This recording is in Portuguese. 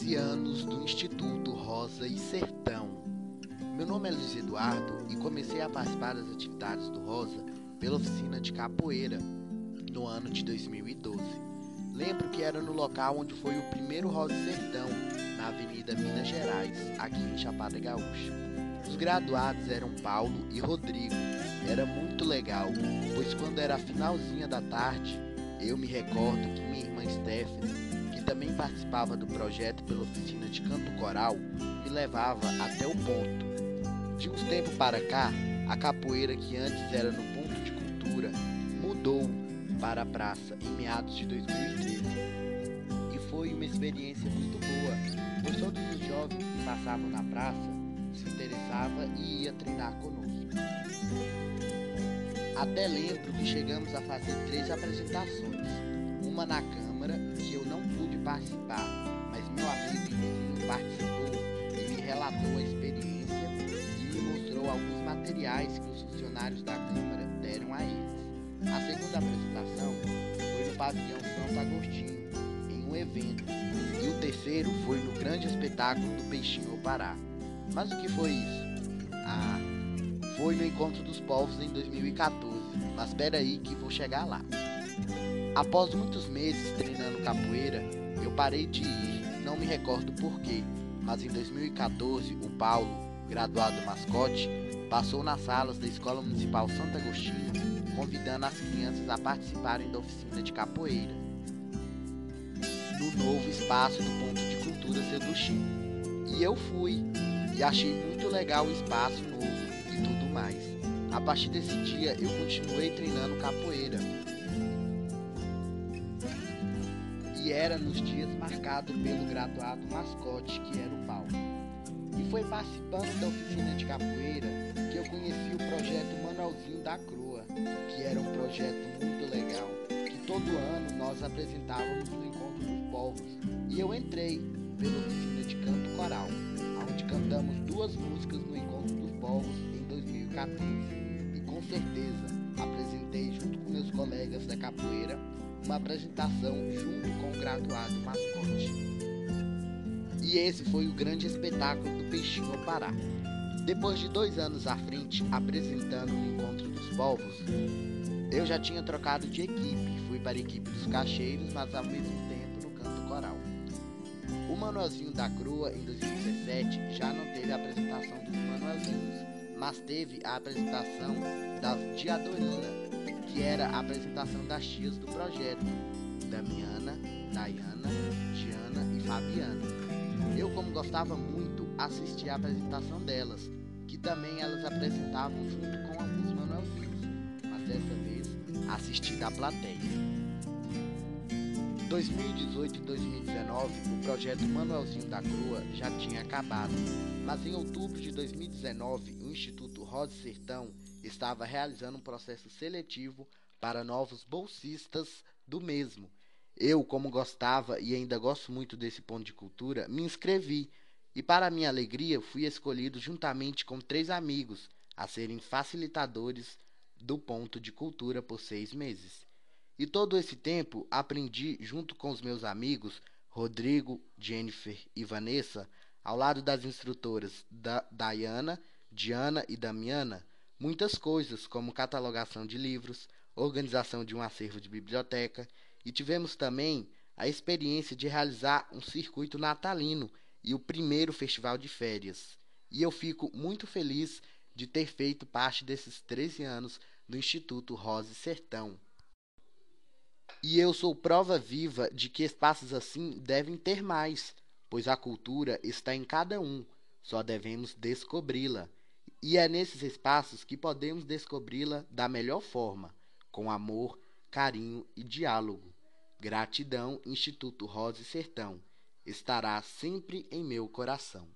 13 anos do Instituto Rosa e Sertão. Meu nome é Luiz Eduardo e comecei a participar das atividades do Rosa pela oficina de capoeira no ano de 2012. Lembro que era no local onde foi o primeiro Rosa e Sertão, na Avenida Minas Gerais, aqui em Chapada Gaúcha. Os graduados eram Paulo e Rodrigo. Era muito legal, pois quando era a finalzinha da tarde, eu me recordo que minha irmã Stephanie também participava do projeto pela oficina de canto coral, me levava até o ponto. De uns tempos para cá, a capoeira que antes era no ponto de cultura mudou para a praça em meados de 2013. E foi uma experiência muito boa, pois todos os jovens que passavam na praça se interessavam e ia treinar conosco. Até lembro que chegamos a fazer três apresentações, uma na Câmara que eu não pude participar, mas meu amigo vizinho participou e me relatou a experiência e me mostrou alguns materiais que os funcionários da Câmara deram a eles. A segunda apresentação foi no pavilhão Santo Agostinho, em um evento, e o terceiro foi no grande espetáculo do Peixinho Pará. Mas o que foi isso? Ah, foi no Encontro dos Povos em 2014, mas espera aí que vou chegar lá. Após muitos meses treinando capoeira, eu parei de ir, não me recordo porquê, mas em 2014 o Paulo, graduado mascote, passou nas salas da Escola Municipal Santo Agostinho, convidando as crianças a participarem da oficina de capoeira no novo espaço do Ponto de Cultura Seduchim. E eu fui, e achei muito legal o espaço novo e tudo mais. A partir desse dia eu continuei treinando capoeira, e era nos dias marcados pelo graduado mascote, que era o Paulo. E foi participando da oficina de capoeira que eu conheci o projeto Manualzinho da Crua, que era um projeto muito legal, que todo ano nós apresentávamos no Encontro dos Povos. E eu entrei pela oficina de canto coral, onde cantamos duas músicas no Encontro dos Povos em 2014. Com certeza apresentei junto com meus colegas da capoeira uma apresentação junto com o graduado mascote. E esse foi o grande espetáculo do Peixinho ao Pará. Depois de dois anos à frente, apresentando o Encontro dos Povos, eu já tinha trocado de equipe, fui para a equipe dos cacheiros, mas ao mesmo tempo no canto coral. O Manuelzinho da Crua, em 2017, já não teve a apresentação dos Manuelzinhos, mas teve a apresentação da Diadorina, que era a apresentação das tias do projeto, Damiana, Dayana, Diana e Fabiana. Eu, como gostava muito, assisti a apresentação delas, que também elas apresentavam junto com alguns manuelzinhos, mas dessa vez assisti da plateia. 2018 e 2019, o projeto Manuelzinho da Crua já tinha acabado, mas em outubro de 2019, o Instituto Rosa Sertão estava realizando um processo seletivo para novos bolsistas do mesmo. Eu, como gostava e ainda gosto muito desse ponto de cultura, me inscrevi e, para minha alegria, fui escolhido juntamente com três amigos a serem facilitadores do ponto de cultura por seis meses. E todo esse tempo aprendi, junto com os meus amigos Rodrigo, Jennifer e Vanessa, ao lado das instrutoras da Diana, Diana e Damiana, muitas coisas, como catalogação de livros, organização de um acervo de biblioteca, e tivemos também a experiência de realizar um circuito natalino e o primeiro festival de férias. E eu fico muito feliz de ter feito parte desses 13 anos do Instituto Rosa Sertão. E eu sou prova viva de que espaços assim devem ter mais, pois a cultura está em cada um, só devemos descobri-la. E é nesses espaços que podemos descobri-la da melhor forma, com amor, carinho e diálogo. Gratidão, Instituto Rosa e Sertão. Estará sempre em meu coração.